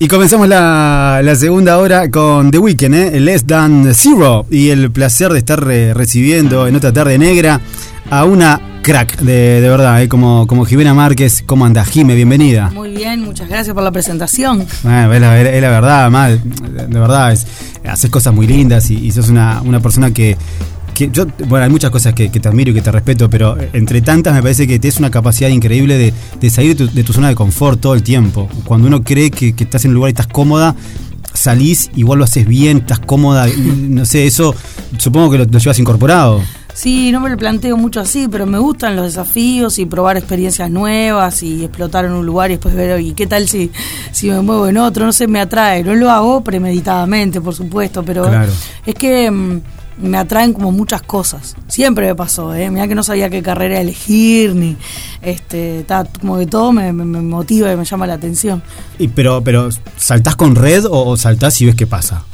Y comenzamos la, segunda hora con The Weeknd, ¿eh? Less Than Zero. Y el placer de estar eh, recibiendo en otra tarde negra a una crack, de, verdad, ¿eh? como, como Jimena Márquez. ¿Cómo anda, Jime? Bienvenida. Muy bien, muchas gracias por la presentación. Bueno, es, la, verdad, mal, de verdad, es, haces cosas muy lindas y, y sos una, una persona que yo, bueno, hay muchas cosas que, te admiro y que te respeto, pero entre tantas me parece que tienes una capacidad increíble de, salir de tu, zona de confort todo el tiempo. Cuando uno cree que, estás en un lugar y estás cómoda, salís, igual lo haces bien, estás cómoda, no sé, eso supongo que lo, llevas incorporado. Sí, no me lo planteo mucho así, pero me gustan los desafíos y probar experiencias nuevas y explotar en un lugar y después ver, ¿y qué tal si, si me muevo en otro? No sé, me atrae. No lo hago premeditadamente, por supuesto, pero es que mm, me atraen como muchas cosas. Siempre me pasó, ¿eh? Mira que no sabía qué carrera elegir, ni. Este, como que todo me, motiva y me llama la atención. Y pero, pero ¿saltás con red o, o saltás y ves qué pasa?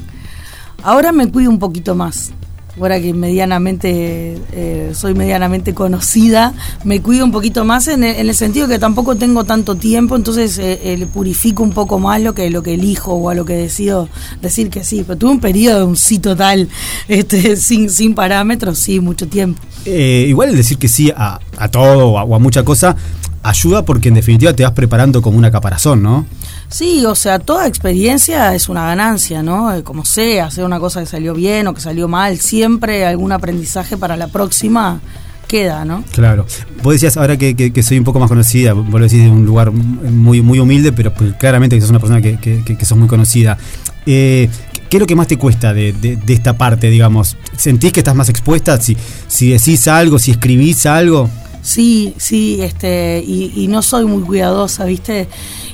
Ahora me cuido un poquito más ahora que medianamente eh, soy medianamente conocida, me cuido un poquito más en el, sentido que tampoco tengo tanto tiempo, entonces eh, eh, purifico un poco más lo que lo que elijo o a lo que decido decir que sí. Pero tuve un periodo de un sí total, este, sin, sin parámetros, sí, mucho tiempo. igual el decir que sí a, a todo o a mucha cosa ayuda porque en definitiva te vas preparando como una caparazón, ¿no? Sí, o sea, toda experiencia es una ganancia, ¿no? Eh, como sea, hacer una cosa que salió bien o que salió mal, siempre algún aprendizaje para la próxima queda, ¿no? Claro. Vos decías ahora que, soy un poco más conocida, vos lo decís de un lugar muy, muy humilde, pero pues, claramente que sos una persona que, que, sos muy conocida. Eh, ¿Qué es lo que más te cuesta de, esta parte, digamos? ¿Sentís que estás más expuesta? Si, si decís algo, si escribís algo. Sí, sí, este, y, no soy muy cuidadosa, ¿viste?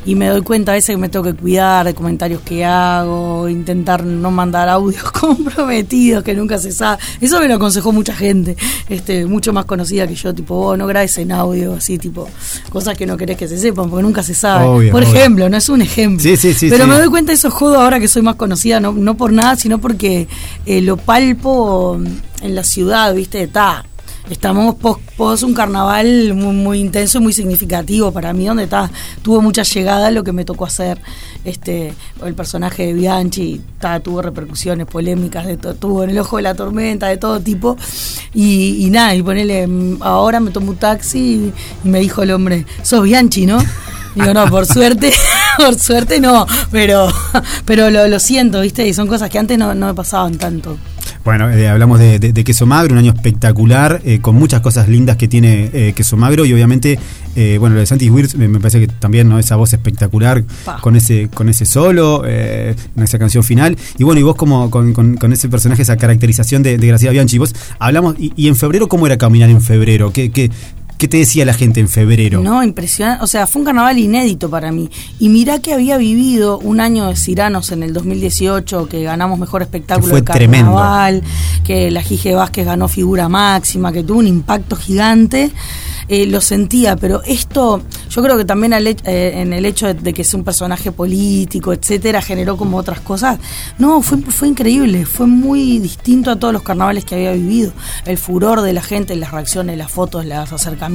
Y me doy cuenta a veces que me tengo que cuidar de comentarios que hago, intentar no mandar audios comprometidos que nunca se sabe. Eso me lo aconsejó mucha gente, este, mucho más conocida que yo, tipo, vos no grabes en audio, así, tipo, cosas que no querés que se sepan, porque nunca se sabe. por ejemplo, no es un ejemplo. Sí, sí, sí, Pero me doy cuenta de eso jodo ahora que soy más conocida, no, no por nada, sino porque eh, lo palpo en la ciudad, ¿viste? Está estamos pos, un carnaval muy, muy, intenso y muy significativo para mí, donde está, tuvo mucha llegada lo que me tocó hacer. Este, el personaje de Bianchi tuvo repercusiones polémicas, de tuvo en el ojo de la tormenta, de todo tipo. Y, nada, y ponele, ahora me tomo un taxi y, me dijo el hombre, sos Bianchi, ¿no? Digo, no, por suerte, por suerte no, pero, pero lo, siento, ¿viste? Y son cosas que antes no, no me pasaban tanto. Bueno, eh, hablamos de, Queso Magro, un año espectacular, eh, con muchas cosas lindas que tiene eh, Queso Magro y obviamente, bueno, lo de Santi Wirtz me, parece que también, ¿no? Esa voz espectacular con ese, con ese solo, en esa canción final. Y bueno, y vos como con, ese personaje, esa caracterización de, de Graciela Bianchi, vos hablamos, y, en febrero, ¿cómo era caminar en febrero? ¿Qué, qué, ¿Qué te decía la gente en febrero? No, impresionante. O sea, fue un carnaval inédito para mí. Y mirá que había vivido un año de Ciranos en el 2018, que ganamos mejor espectáculo de carnaval, que la Gige Vázquez ganó figura máxima, que tuvo un impacto gigante. Eh, lo sentía, pero esto, yo creo que también eh, en el hecho de, que es un personaje político, etcétera, generó como otras cosas. No, fue, fue increíble, fue muy distinto a todos los carnavales que había vivido. El furor de la gente, las reacciones, las fotos, los acercamientos,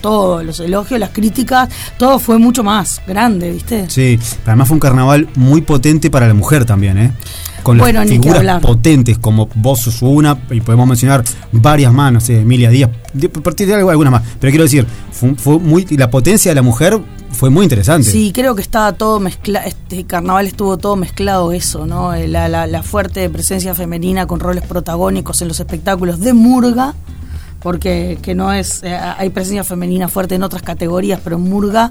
todos los elogios, las críticas, todo fue mucho más grande, ¿viste? Sí, además fue un carnaval muy potente para la mujer también, ¿eh? con las figuras potentes como vos sos una, y podemos mencionar varias más, no sé, Emilia Díaz, a partir de algo, algunas más. Pero quiero decir, fue, muy, la potencia de la mujer fue muy interesante. Sí, creo que estaba todo mezclado, este carnaval estuvo todo mezclado eso, ¿no? Eh, la, la, fuerte presencia femenina con roles protagónicos en los espectáculos de Murga, porque que no es, eh, hay presencia femenina fuerte en otras categorías, pero Murga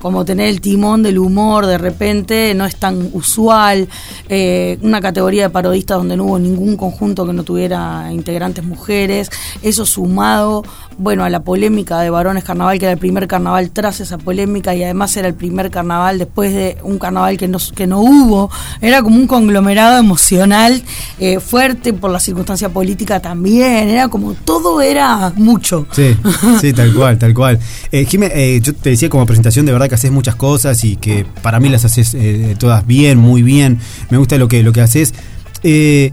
como tener el timón del humor de repente, no es tan usual, eh, una categoría de parodistas donde no hubo ningún conjunto que no tuviera integrantes mujeres, eso sumado, bueno, a la polémica de Varones Carnaval, que era el primer carnaval tras esa polémica y además era el primer carnaval después de un carnaval que no, que no hubo, era como un conglomerado emocional eh, fuerte por la circunstancia política también, era como todo era mucho. Sí, sí, tal cual, tal cual. Eh, eh, yo te decía como presentación de verdad que haces muchas cosas y que para mí las haces eh, todas bien, muy bien. Me gusta lo que, lo que haces. Eh,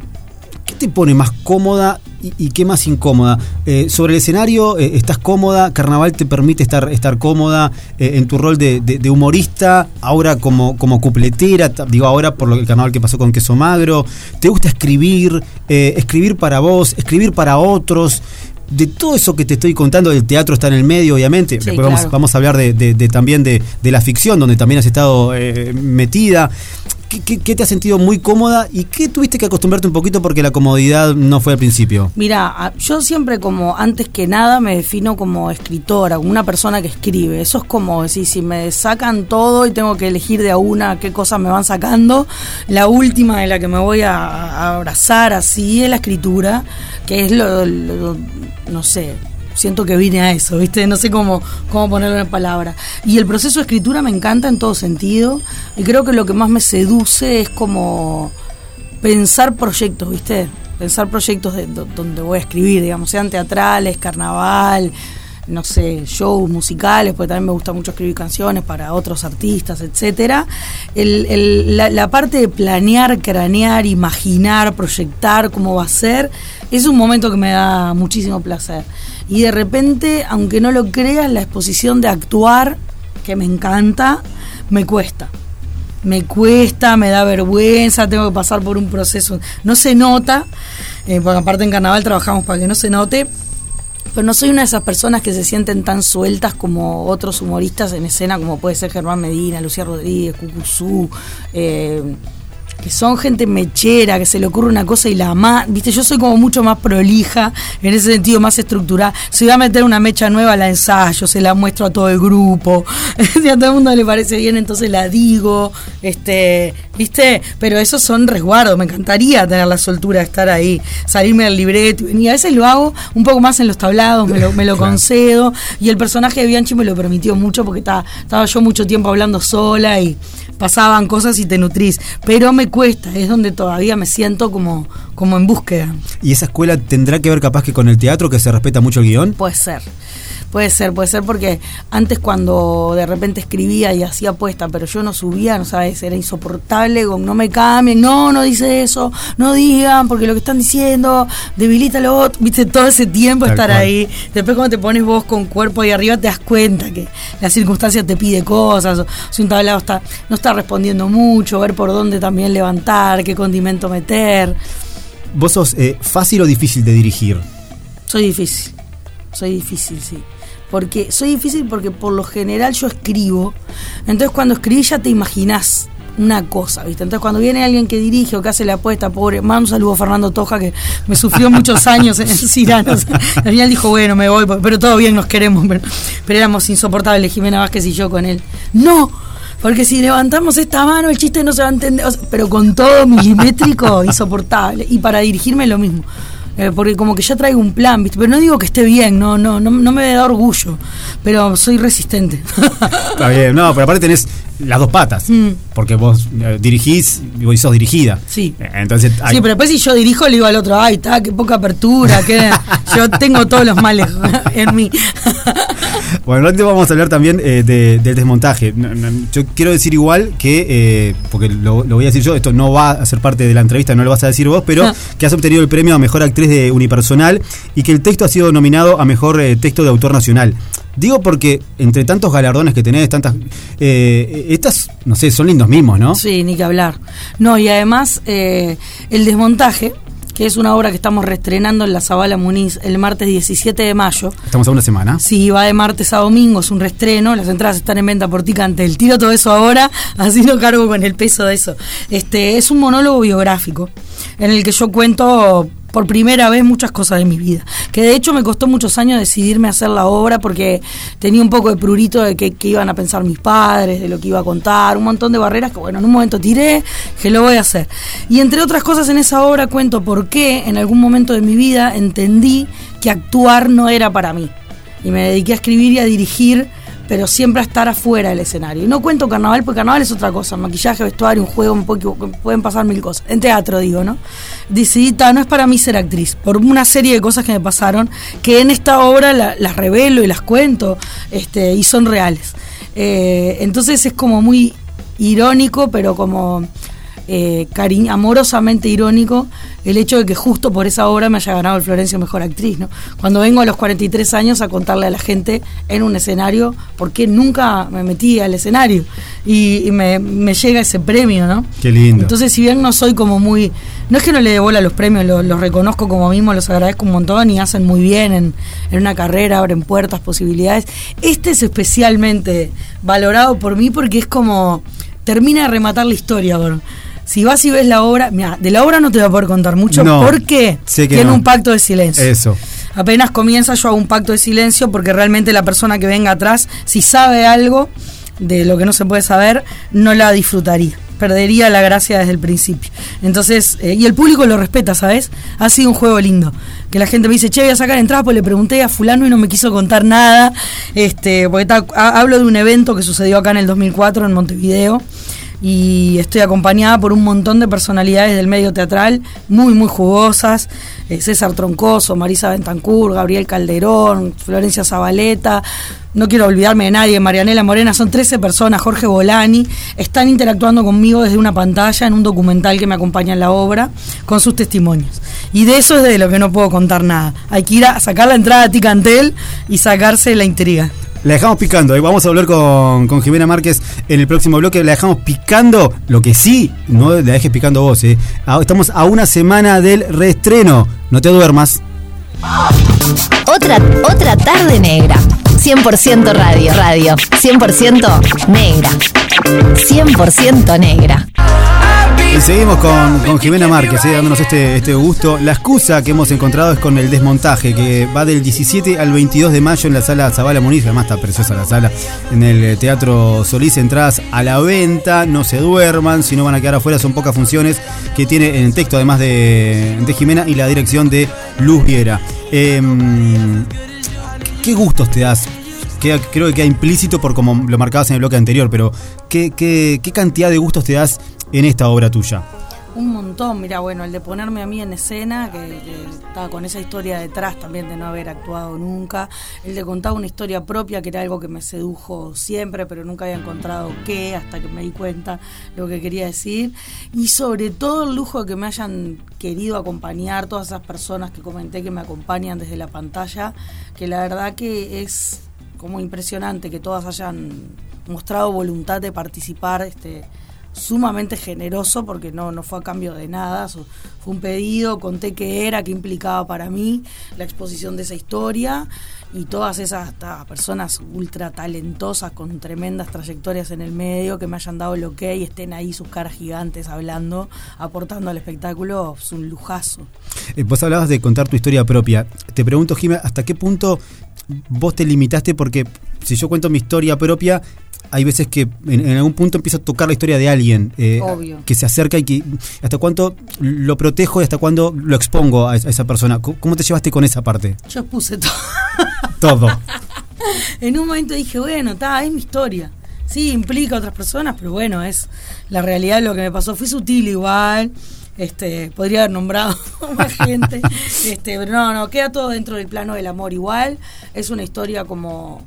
¿Qué te pone más cómoda y, qué más incómoda? Eh, sobre el escenario, ¿estás cómoda? ¿Carnaval te permite estar, estar cómoda en tu rol de, humorista? Ahora como, como cupletera, digo ahora por lo el carnaval que pasó con Queso Magro. ¿Te gusta escribir? ¿Escribir para vos? ¿Escribir para otros? De todo eso que te estoy contando, el teatro está en el medio, obviamente. Después vamos, vamos, a hablar de, también de, la ficción, donde también has estado metida. ¿Qué, te has sentido muy cómoda y qué tuviste que acostumbrarte un poquito porque la comodidad no fue al principio? Mira, yo siempre como, antes que nada, me defino como escritora, como una persona que escribe. Eso es como, decir, si me sacan todo y tengo que elegir de a una qué cosas me van sacando, la última de la que me voy a, abrazar así es la escritura, que es lo no sé, siento que vine a eso, ¿viste? No sé cómo, cómo ponerlo en palabras. Y el proceso de escritura me encanta en todo sentido. Y creo que lo que más me seduce es como pensar proyectos, ¿viste? Pensar proyectos de, donde voy a escribir, digamos, sean teatrales, carnaval, no sé, shows musicales, porque también me gusta mucho escribir canciones para otros artistas, etcétera. la, parte de planear, cranear, imaginar, proyectar cómo va a ser, es un momento que me da muchísimo placer. Y de repente, aunque no lo creas, la exposición de actuar, que me encanta, me cuesta. Me cuesta, me da vergüenza, tengo que pasar por un proceso. No se nota, eh, porque aparte en carnaval trabajamos para que no se note, pero no soy una de esas personas que se sienten tan sueltas como otros humoristas en escena, como puede ser Germán Medina, Lucía Rodríguez, Cucuzú, eh, que son gente mechera, que se le ocurre una cosa y la más, viste, yo soy como mucho más prolija, en ese sentido más estructurada. Si voy a meter una mecha nueva, la ensayo, se la muestro a todo el grupo. si a todo el mundo le parece bien, entonces la digo, este, viste, pero esos son resguardos, me encantaría tener la soltura de estar ahí, salirme del libreto y a veces lo hago un poco más en los tablados, me lo, me lo concedo, y el personaje de Bianchi me lo permitió mucho porque estaba, estaba yo mucho tiempo hablando sola y pasaban cosas y te nutrís, pero me cuesta, es donde todavía me siento como, como en búsqueda. ¿Y esa escuela tendrá que ver capaz que con el teatro, que se respeta mucho el guion? Puede ser. Puede ser, puede ser porque antes cuando de repente escribía y hacía apuesta, pero yo no subía, no sabes, era insoportable, con no me cambien, no, no dice eso, no digan, porque lo que están diciendo debilita lo otro, viste, todo ese tiempo estar ahí. Después cuando te pones vos con cuerpo ahí arriba te das cuenta que la circunstancia te pide cosas, si un tablado está, no está respondiendo mucho, ver por dónde también levantar, qué condimento meter. ¿Vos sos eh, fácil o difícil de dirigir? Soy difícil, soy difícil, sí porque soy difícil porque por lo general yo escribo, entonces cuando escribís ya te imaginás una cosa, ¿viste? Entonces cuando viene alguien que dirige o que hace la apuesta, pobre, más un saludo a Fernando Toja que me sufrió muchos años en Ciranos. Al final dijo, bueno, me voy, pero todo bien, nos queremos, pero, éramos insoportables, Jimena Vázquez y yo con él. No, porque si levantamos esta mano el chiste no se va a entender, pero con todo milimétrico, insoportable. Y para dirigirme lo mismo. Eh, porque como que ya traigo un plan, ¿viste? Pero no digo que esté bien, no, no, no, no me da orgullo, pero soy resistente. Está bien, no, pero aparte tenés las dos patas, mm. porque vos eh, dirigís y sos dirigida. Sí. Entonces, Sí, pero después si yo dirijo le digo al otro, ay, está, qué poca apertura, que yo tengo todos los males en mí. bueno, ahora vamos a hablar también eh, del desmontaje. Yo quiero decir igual que, porque lo, voy a decir yo, esto no va a ser parte de la entrevista, no lo vas a decir vos, pero que has obtenido el premio a Mejor Actriz de Unipersonal y que el texto ha sido nominado a Mejor Texto de Autor Nacional. Digo porque entre tantos galardones que tenés, tantas. Eh, estas, no sé, son lindos mismos, ¿no? Sí, ni que hablar. No, y además, eh, el desmontaje, que es una obra que estamos reestrenando en la Zabala Muniz el martes 17 de mayo. Estamos a una semana. Sí, va de martes a domingo, es un reestreno, las entradas están en venta por Ticante. El tiro todo eso ahora, así no cargo con el peso de eso. Este, es un monólogo biográfico en el que yo cuento por primera vez muchas cosas de mi vida. Que de hecho me costó muchos años decidirme a hacer la obra porque tenía un poco de prurito de qué iban a pensar mis padres, de lo que iba a contar, un montón de barreras que bueno, en un momento tiré, que lo voy a hacer. Y entre otras cosas en esa obra cuento por qué en algún momento de mi vida entendí que actuar no era para mí. Y me dediqué a escribir y a dirigir pero siempre a estar afuera del escenario. Y no cuento carnaval, porque carnaval es otra cosa, maquillaje, vestuario, un juego, un poco, pueden pasar mil cosas. En teatro digo, ¿no? Decidí, no es para mí ser actriz, por una serie de cosas que me pasaron, que en esta obra las revelo y las cuento, este, y son reales. Eh, entonces es como muy irónico, pero como eh, amorosamente irónico el hecho de que justo por esa obra me haya ganado el Florencio Mejor Actriz. ¿no? Cuando vengo a los 43 años a contarle a la gente en un escenario por qué nunca me metí al escenario y, me, llega ese premio. ¿no? Qué lindo. Entonces, si bien no soy como muy. No es que no le dé bola los premios, los, reconozco como mismo, los agradezco un montón y hacen muy bien en, en una carrera, abren puertas, posibilidades. Este es especialmente valorado por mí porque es como termina de rematar la historia. Si vas y ves la obra, mira, de la obra no te voy a poder contar mucho porque tiene un pacto de silencio. Eso. Apenas comienza yo hago un pacto de silencio porque realmente la persona que venga atrás, si sabe algo de lo que no se puede saber, no la disfrutaría perdería la gracia desde el principio. Entonces, eh, y el público lo respeta, ¿sabes? Ha sido un juego lindo. Que la gente me dice, che, voy a sacar entradas, pues le pregunté a fulano y no me quiso contar nada. Este, porque hablo de un evento que sucedió acá en el 2004 en Montevideo y estoy acompañada por un montón de personalidades del medio teatral muy, muy jugosas. Eh, César Troncoso, Marisa Bentancur, Gabriel Calderón, Florencia Zabaleta, no quiero olvidarme de nadie, Marianela Morena, son 13 personas, Jorge Bolani, están interactuando conmigo desde una pantalla en un documental que me acompaña en la obra con sus testimonios. Y de eso es de lo que no puedo contar nada. Hay que ir a sacar la entrada a Ticantel y sacarse la intriga. La dejamos picando. Vamos a hablar con, con, Jimena Márquez en el próximo bloque. La dejamos picando. Lo que sí, no la dejes picando vos. ¿eh? Estamos a una semana del reestreno. No te duermas. Otra, otra tarde negra. 100% radio, radio. 100% negra. 100% negra. Y seguimos con, Jimena Márquez, eh, dándonos este, este gusto. La excusa que hemos encontrado es con el desmontaje, que va del 17 al 22 de mayo en la sala Zabala Muniz, además está preciosa la sala, en el Teatro Solís, entradas a la venta, no se duerman, si no van a quedar afuera, son pocas funciones que tiene en el texto, además de, Jimena, y la dirección de Luz Viera. Em, ¿Qué gustos te das creo que queda implícito por como lo marcabas en el bloque anterior, pero ¿qué, qué, qué cantidad de gustos te das en esta obra tuya? Un montón, mira, bueno, el de ponerme a mí en escena, que, estaba con esa historia detrás también de no haber actuado nunca, el de contar una historia propia, que era algo que me sedujo siempre, pero nunca había encontrado qué, hasta que me di cuenta lo que quería decir, y sobre todo el lujo de que me hayan querido acompañar, todas esas personas que comenté que me acompañan desde la pantalla, que la verdad que es como impresionante que todas hayan mostrado voluntad de participar, este sumamente generoso porque no, no fue a cambio de nada, fue un pedido, conté qué era, qué implicaba para mí la exposición de esa historia y todas esas personas ultra talentosas con tremendas trayectorias en el medio que me hayan dado el ok y estén ahí sus caras gigantes hablando, aportando al espectáculo, es un lujazo. Eh, vos hablabas de contar tu historia propia. Te pregunto, Jimé, ¿hasta qué punto vos te limitaste? Porque si yo cuento mi historia propia, hay veces que en, algún punto empiezo a tocar la historia de alguien eh, que se acerca y que hasta cuánto lo protejo y hasta cuándo lo expongo a, esa persona. ¿Cómo te llevaste con esa parte? Yo puse todo. todo. en un momento dije, bueno, está, es mi historia. Sí, implica a otras personas, pero bueno, es la realidad de lo que me pasó. Fui sutil igual. Este, podría haber nombrado más gente. Este, pero no, no, queda todo dentro del plano del amor igual. Es una historia como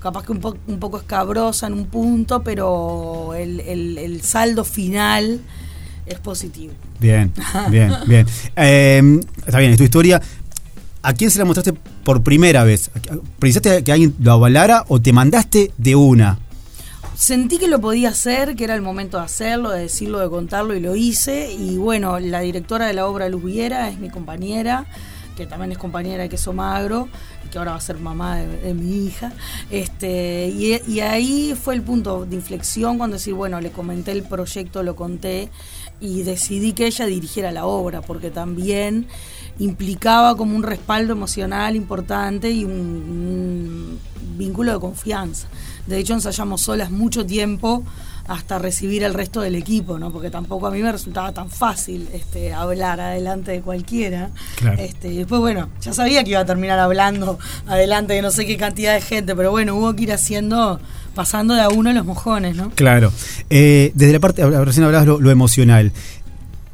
capaz que un, un poco escabrosa en un punto, pero el, saldo final es positivo. Bien, bien, bien. Eh, está bien, es tu historia. ¿A quién se la mostraste por primera vez? ¿Pensaste que alguien lo avalara o te mandaste de una? Sentí que lo podía hacer, que era el momento de hacerlo, de decirlo, de contarlo y lo hice. Y bueno, la directora de la obra Luz Viera es mi compañera, que también es compañera de Queso Magro que ahora va a ser mamá de, mi hija. Este, y, ahí fue el punto de inflexión cuando decir, bueno, le comenté el proyecto, lo conté y decidí que ella dirigiera la obra, porque también implicaba como un respaldo emocional importante y un vínculo de confianza. De hecho, ensayamos solas mucho tiempo hasta recibir el resto del equipo, ¿no? Porque tampoco a mí me resultaba tan fácil este, hablar adelante de cualquiera. Este, y después, bueno, ya sabía que iba a terminar hablando adelante de no sé qué cantidad de gente, pero bueno, hubo que ir haciendo, pasando de a uno los mojones, ¿no? Claro. Eh, desde la parte, recién hablabas lo, lo emocional.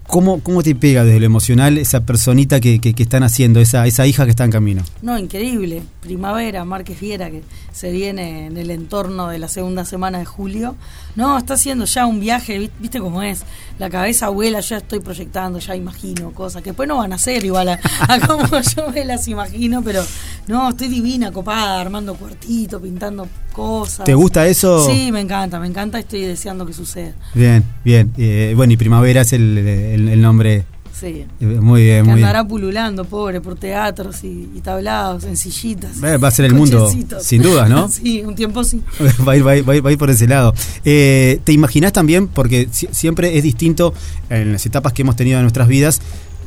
¿Cómo, ¿Cómo te pega desde lo emocional esa personita que, que, que están haciendo, esa, esa hija que está en camino? No, increíble. Primavera, Márquez Viera, que se viene en el entorno de la segunda semana de julio. No, está haciendo ya un viaje, vi- viste cómo es. La cabeza vuela, ya estoy proyectando, ya imagino cosas que después no van a ser igual a, a como yo me las imagino, pero no, estoy divina, copada, armando cuartito, pintando cosas. ¿Te gusta eso? Sí, me encanta, me encanta, estoy deseando que suceda. Bien, bien. Eh, bueno, y Primavera es el, el- el nombre. Sí. eh, Muy bien, Que muy bien. andará pululando, pobre, por teatros y, y tablados, en sillitas. Va a ser el mundo, sin dudas, ¿no? sí, un tiempo sí. va, a ir, va, a ir, va a ir- por ese lado. Eh, ¿Te imaginas también, porque si- siempre es distinto en las etapas que hemos tenido en nuestras vidas,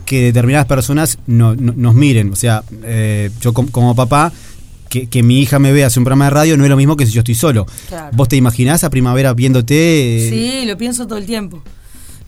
que determinadas personas no- no- nos miren? O sea, eh, yo com- como papá, que, que mi hija me vea hacer un programa de radio no es lo mismo que si yo estoy solo. Claro. ¿Vos te imaginás a primavera viéndote? eh, Sí, lo pienso todo el tiempo.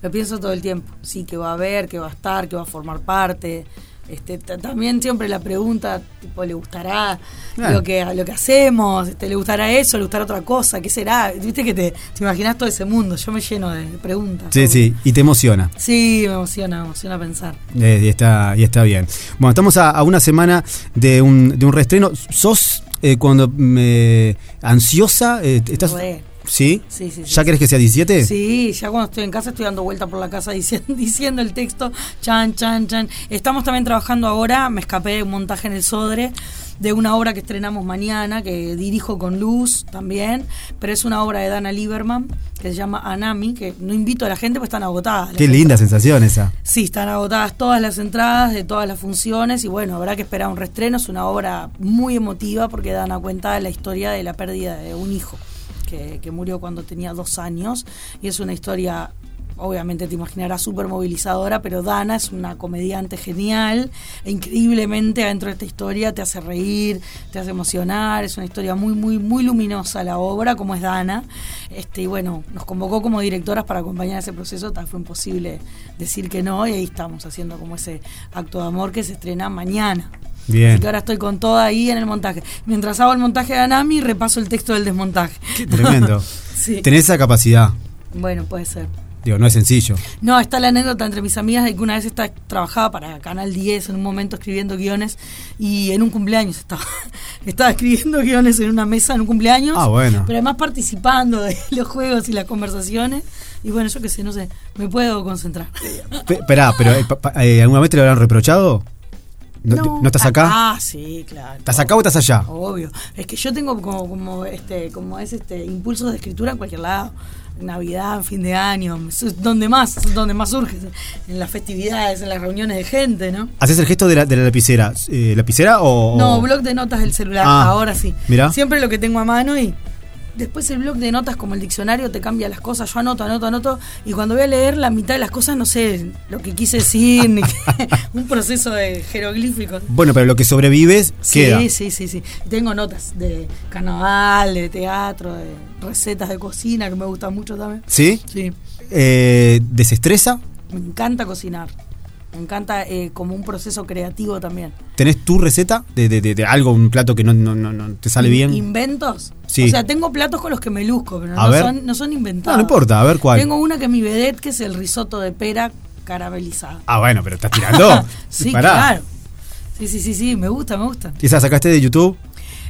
Lo pienso todo el tiempo. Sí, que va a ver, que va a estar, que va a formar parte. Este, también siempre la pregunta, tipo, ¿le gustará Claro. lo que lo que hacemos? Este, ¿Le gustará eso? ¿Le gustará otra cosa? ¿Qué será? Viste que te, te imaginas todo ese mundo. Yo me lleno de preguntas. Sí, sí, y te emociona. Sí, me emociona, me emociona pensar. Eh, y, está, y está bien. Bueno, estamos a, a una semana de un, de un reestreno. ¿Sos eh, cuando me ansiosa? Eh, ¿Estás, Re. ¿Sí? Sí, sí, sí, ¿Ya sí. querés que sea 17? Sí, ya cuando estoy en casa estoy dando vuelta por la casa diciendo, diciendo el texto, chan, chan, chan. Estamos también trabajando ahora, me escapé de un montaje en el Sodre, de una obra que estrenamos mañana, que dirijo con Luz también, pero es una obra de Dana Lieberman, que se llama Anami, que no invito a la gente porque están agotadas. Qué linda sensación esa. Sí, están agotadas todas las entradas de todas las funciones y bueno, habrá que esperar un reestreno. Es una obra muy emotiva porque dan a cuenta de la historia de la pérdida de un hijo que, murió cuando tenía dos años y es una historia, obviamente te imaginarás, súper movilizadora, pero Dana es una comediante genial e increíblemente adentro de esta historia te hace reír, te hace emocionar, es una historia muy, muy, muy luminosa la obra, como es Dana. Este, y bueno, nos convocó como directoras para acompañar ese proceso, tal fue imposible decir que no, y ahí estamos haciendo como ese acto de amor que se estrena mañana. Bien. Así que ahora estoy con toda ahí en el montaje. Mientras hago el montaje de Anami, repaso el texto del desmontaje. Tremendo. Sí. Tenés esa capacidad. Bueno, puede ser. Digo, no es sencillo. No, está la anécdota entre mis amigas de que una vez esta, trabajaba para Canal 10 en un momento escribiendo guiones y en un cumpleaños estaba, estaba escribiendo guiones en una mesa en un cumpleaños. Ah, bueno. Pero además participando de los juegos y las conversaciones. Y bueno, yo qué sé, no sé, me puedo concentrar. Pe- Esperá, pero eh, pa- pa- eh, ¿alguna vez te lo habrán reprochado? ¿No, ¿no estás acá? Ah, sí, claro. ¿Estás acá o estás allá? Obvio. Es que yo tengo como, como este, como es este impulsos de escritura en cualquier lado. Navidad, fin de año, es donde más, es donde más surge, en las festividades, en las reuniones de gente, ¿no? ¿Haces el gesto de la, de la lapicera? Eh, ¿Lapicera o...? No, blog de notas del celular. Ah, ahora sí. mirá. Siempre lo que tengo a mano y después el blog de notas como el diccionario te cambia las cosas. Yo anoto, anoto, anoto y cuando voy a leer la mitad de las cosas no sé lo que quise decir, ni qué- un proceso de jeroglíficos. Bueno, pero lo que sobrevives queda. Sí, sí, sí, sí. Tengo notas de carnaval, de teatro, de recetas de cocina que me gustan mucho también. ¿Sí? Sí, Eh, ¿Desestresa? me encanta cocinar. Me encanta eh, como un proceso creativo también. ¿Tenés tu receta de, de- de- de algo, un plato que no, no, no, no te sale bien? ¿Inventos? Sí. O sea, tengo platos con los que me luzco, pero no son, no son inventados. No, no importa, a ver cuál. Tengo una que es mi vedette, que es el risotto de pera caramelizado. Ah, bueno, pero estás tirando. sí, Pará. claro. Sí, sí, sí, sí, me gusta, me gusta. ¿Y esa sacaste de YouTube?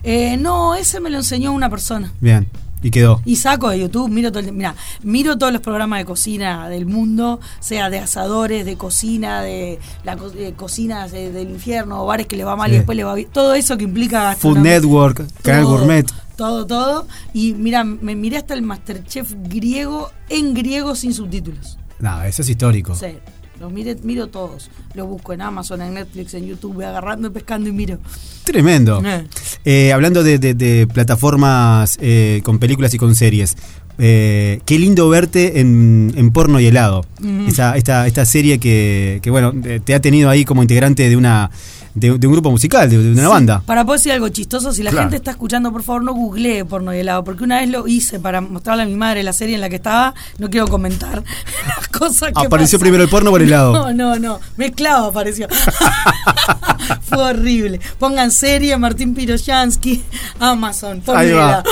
Eh, no, ese me lo enseñó una persona. Bien. Y quedó. Y saco de YouTube, miro todo el, mira, miro todos los programas de cocina del mundo, sea de asadores, de cocina, de la de cocinas de- del infierno, bares que le va mal Sí. y después le va bien. Todo eso que implica Food. Network, Canal Todo, Gourmet. Todo, todo. Y mira, me miré hasta el Masterchef griego en griego sin subtítulos. No, eso es histórico. Sí, los miro todos. Los busco en Amazon, en Netflix, en YouTube, voy agarrando, pescando y miro. Tremendo. Eh. Eh, hablando de, de- de plataformas eh, con películas y con series. qué lindo verte en, en porno y helado. Esa, esta, esta serie que, que, bueno, te ha tenido ahí como integrante de una de, de un grupo musical, de, de una Sí, banda. Para poder decir algo chistoso, si la Claro. gente está escuchando, por favor, no googlee porno y helado, porque una vez lo hice para mostrarle a mi madre la serie en la que estaba, no quiero comentar las cosas que Apareció primero el porno el helado. No, no, no, mezclado apareció. Fue horrible. Pongan serie Martín Piroyansky, Amazon, porno Ahí va.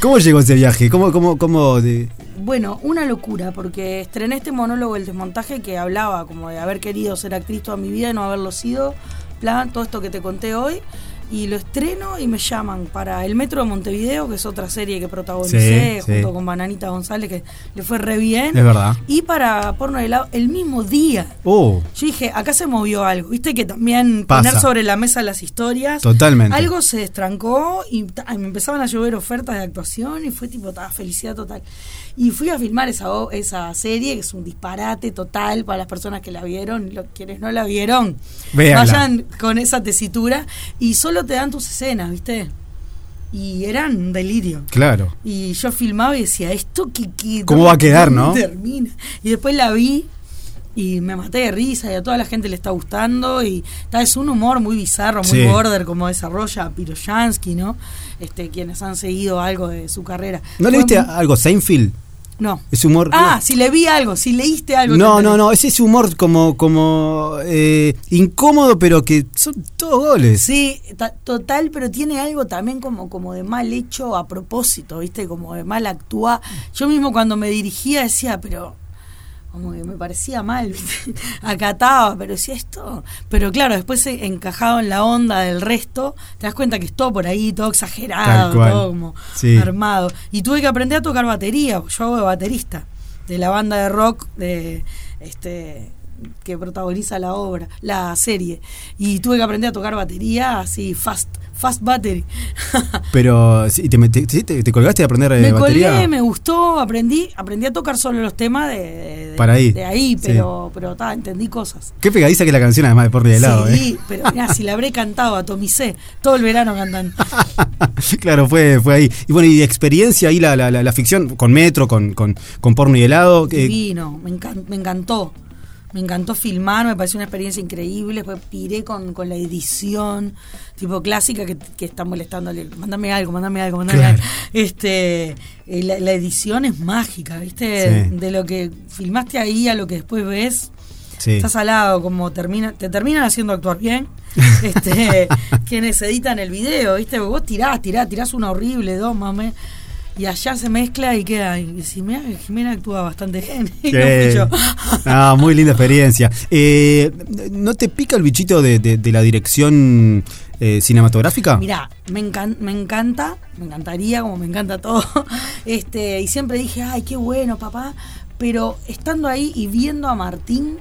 ¿Cómo llegó ese viaje? ¿Cómo, cómo, cómo de- bueno, una locura, porque estrené este monólogo, el desmontaje, que hablaba como de haber querido ser actriz toda mi vida y no haberlo sido, plan, todo esto que te conté hoy. Y lo estreno y me llaman para El Metro de Montevideo, que es otra serie que protagonicé Sí, junto sí. con Bananita González, que le fue re bien. Es verdad. Y para Porno de helado el mismo día. Oh, Yo dije, acá se movió algo. Viste que también Pasa. poner sobre la mesa las historias. Totalmente. Algo se destrancó y me empezaban a llover ofertas de actuación y fue tipo, ta, felicidad total. Y fui a filmar esa, esa serie, que es un disparate total para las personas que la vieron. Lo- quienes no la vieron, Véanla. vayan con esa tesitura y solo te dan tus escenas, ¿viste? Y eran un delirio. claro. Y yo filmaba y decía, ¿esto qué qué- ¿Cómo va a quedar, no? termina? Y después la vi y me maté de risa y a toda la gente le está gustando y ta, es un humor muy bizarro, muy Sí. border como desarrolla Piroyansky, ¿no? Este, quienes han seguido algo de su carrera. ¿No le viste muy- algo Seinfeld? No. Ese humor. Ah, si le vi algo, si leíste algo. No, te no, no, es ese humor como, como eh, incómodo, pero que son todos goles. Sí, ta- total, pero tiene algo también como, como de mal hecho a propósito, ¿viste? Como de mal actuar. Yo mismo cuando me dirigía decía, pero como que me parecía mal, acataba, pero decía esto. Pero claro, después encajado en la onda del resto, te das cuenta que es todo por ahí, todo exagerado, todo como Sí. armado. Y tuve que aprender a tocar batería, yo hago de baterista, de la banda de rock de este que protagoniza la obra, la serie. Y tuve que aprender a tocar batería así, fast, fast battery. Pero, sí, ¿te, te, te colgaste de aprender eh, me batería? colgué, me gustó, aprendí, aprendí a tocar solo los temas de, de- Para ahí. de ahí, Sí. pero, pero ta, entendí cosas. Qué pegadiza que la canción, además de porno y helado, sí, ¿eh? pero mira, si la habré cantado a Tomicé, todo el verano cantando. claro, fue, fue ahí. Y bueno, y de experiencia ahí la, la, la, la ficción con Metro, con, con, con porno y helado. eh, Divino, me, encan- me encantó. Me encantó filmar, me pareció una experiencia increíble. Después piré con, con la edición, tipo clásica, que, que está molestándole. Mándame algo, mándame algo, mándame Claro. algo. Este, eh, la, la edición es mágica, ¿viste? Sí. De lo que filmaste ahí a lo que después ves. sí. Estás al lado, como termina, te terminan haciendo actuar bien. Este, quienes editan el video, ¿viste? Vos tirás, tirás, tirás una horrible, dos mames. Y allá se mezcla y queda. Y si mira, Jimena actúa bastante bien. No. Ah, muy linda experiencia. Eh, ¿No te pica el bichito de, de- de la dirección eh, cinematográfica? Mirá, me, encan- me encanta, me encantaría, como me encanta todo. Este, y siempre dije, ay, qué bueno, papá. Pero estando ahí y viendo a Martín,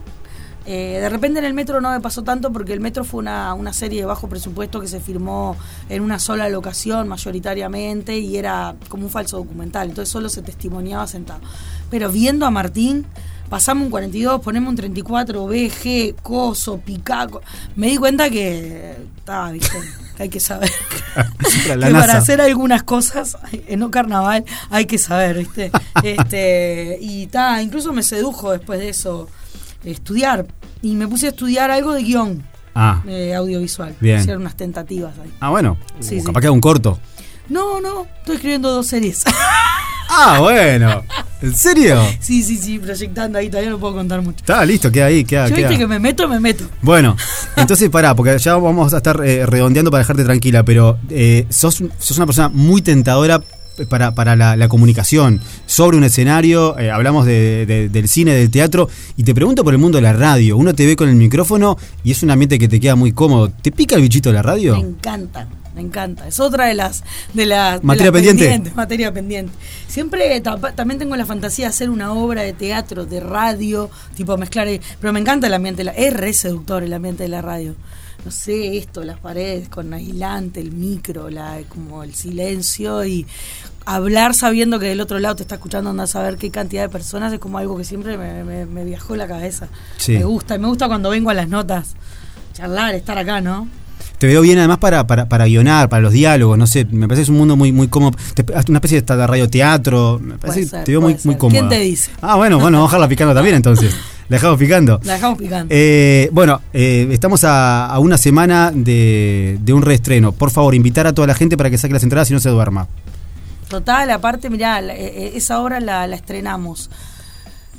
eh, de repente en el metro no me pasó tanto porque el metro fue una, una serie de bajo presupuesto que se firmó en una sola locación mayoritariamente y era como un falso documental, entonces solo se testimoniaba sentado. Pero viendo a Martín, pasamos un 42, ponemos un 34, BG, coso, picaco, me di cuenta que estaba, viste, que hay que saber. Que para hacer algunas cosas en un carnaval hay que saber, ¿viste? Este, y ta, incluso me sedujo después de eso estudiar. Y me puse a estudiar algo de guion Ah, eh, audiovisual. Bien. Hicieron unas tentativas ahí. ah bueno. Sí, Uh, sí. capaz que haga un corto. No, no, estoy escribiendo dos series. Ah, bueno. ¿En serio? sí, sí, sí, proyectando ahí, todavía no puedo contar mucho. Está listo, queda ahí, queda, Yo queda. viste que me meto, me meto. Bueno, entonces pará, porque ya vamos a estar eh, redondeando para dejarte tranquila, pero eh, sos, sos una persona muy tentadora para, para la, la comunicación, sobre un escenario, eh, hablamos de- de- del cine, del teatro, y te pregunto por el mundo de la radio. Uno te ve con el micrófono y es un ambiente que te queda muy cómodo. ¿Te pica el bichito de la radio? Me encanta, me encanta. Es otra de las de las de Materia las pendiente. pendientes, materia pendiente. Siempre también tengo la fantasía de hacer una obra de teatro, de radio, tipo mezclar, eh, pero me encanta el ambiente, la- es re seductor el ambiente de la radio. No sé, esto, las paredes con aislante, el micro, la como el silencio y hablar sabiendo que del otro lado te está escuchando, anda a saber qué cantidad de personas, es como algo que siempre me, me- me viajó la cabeza. Sí. Me gusta, y me gusta cuando vengo a las notas, charlar, estar acá, ¿no? Te veo bien además para, para, para guionar, para los diálogos, no sé, me parece que es un mundo muy, muy cómodo. Te- una especie de, radioteatro, me parece ser, te veo muy, muy cómodo. ¿Quién te dice? Ah, bueno, bueno, vamos a dejarla picando también entonces. La dejamos picando. La dejamos picando. Eh, bueno, eh, estamos a, a una semana de, de un reestreno. Por favor, invitar a toda la gente para que saque las entradas y no se duerma. Total, aparte, mirá, la- eh, eh, esa obra la, la estrenamos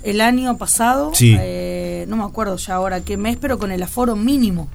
el año pasado, Sí. eh, no me acuerdo ya ahora qué mes, pero con el aforo mínimo.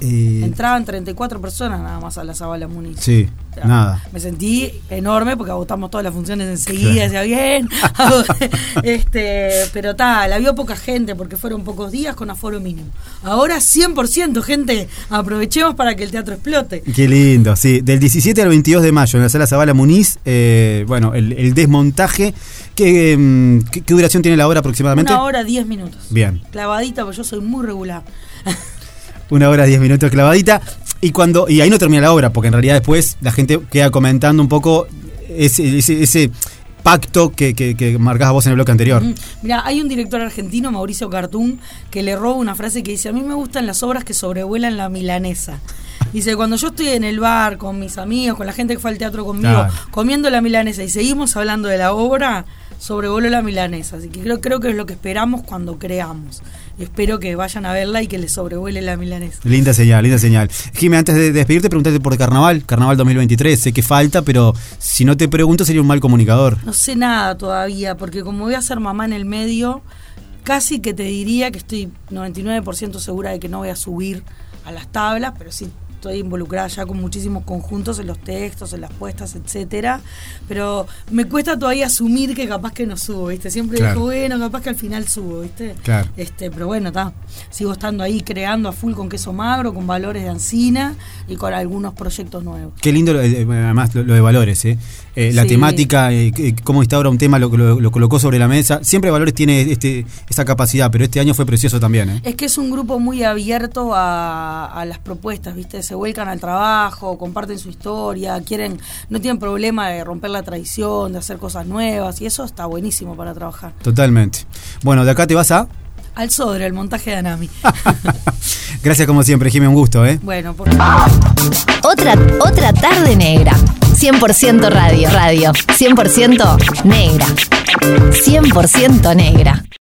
Eh, Entraban 34 personas nada más a la Zabala Muniz. sí, O sea, nada. Me sentí enorme porque agotamos todas las funciones enseguida, decía bien. este, pero tal, la vio poca gente porque fueron pocos días con aforo mínimo. Ahora 100% gente, aprovechemos para que el teatro explote. Qué lindo, sí. Del 17 al 22 de mayo en la sala Zabala Muniz, eh, bueno, el, el desmontaje. ¿Qué, mm, qué- qué duración tiene la obra aproximadamente? Una hora 10 minutos. Bien. Clavadita, porque yo soy muy regular. Una hora, diez minutos clavadita. Y cuando y ahí no termina la obra, porque en realidad después la gente queda comentando un poco ese, ese, ese pacto que, que, que marcabas vos en el bloque anterior. Mira, hay un director argentino, Mauricio Cartún, que le roba una frase que dice, a mí me gustan las obras que sobrevuelan la milanesa. Dice, cuando yo estoy en el bar con mis amigos, con la gente que fue al teatro conmigo, Claro. comiendo la milanesa y seguimos hablando de la obra, sobrevoló la milanesa. Así que creo, creo que es lo que esperamos cuando creamos. Y espero que vayan a verla y que les sobrevuele la milanesa. Linda señal, linda señal. Jimmy, antes de despedirte, preguntarte por Carnaval, Carnaval 2023. Sé que falta, pero si no te pregunto sería un mal comunicador. No sé nada todavía, porque como voy a ser mamá en el medio, casi que te diría que estoy 99% segura de que no voy a subir a las tablas, pero sí estoy involucrada ya con muchísimos conjuntos en los textos, en las puestas, etcétera. Pero me cuesta todavía asumir que capaz que no subo, ¿viste? Siempre Claro. digo, bueno, capaz que al final subo, ¿viste? Claro. Este, pero bueno, está. Sigo estando ahí creando a full con queso magro, con valores de ancina y con algunos proyectos nuevos. Qué lindo, eh, además, lo, de valores, ¿eh? Eh, la Sí. temática, eh, cómo instaura un tema, lo, lo, lo colocó sobre la mesa. Siempre Valores tiene este, esa capacidad, pero este año fue precioso también, ¿eh? Es que es un grupo muy abierto a, a las propuestas, ¿viste? Se vuelcan al trabajo, comparten su historia, quieren, no tienen problema de romper la tradición, de hacer cosas nuevas, y eso está buenísimo para trabajar. Totalmente. Bueno, de acá te vas a. Al Sodre, el montaje de Anami. Gracias como siempre, Jimmy, un gusto, ¿eh? bueno, por Otra, otra tarde negra. 100% radio, radio. 100% negra. 100% negra.